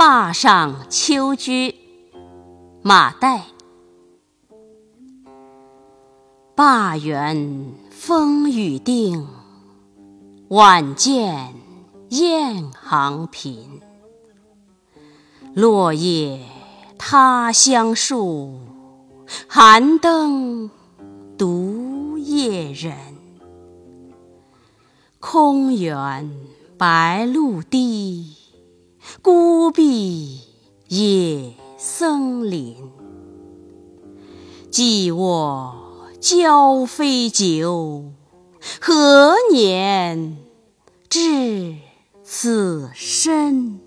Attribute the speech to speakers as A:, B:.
A: 坝上秋居，马岱。灞原风雨定，晚见雁行频。落叶他乡树，寒灯独夜人。空园白露滴，孤壁野森林。寂卧交飞酒，何年至此身？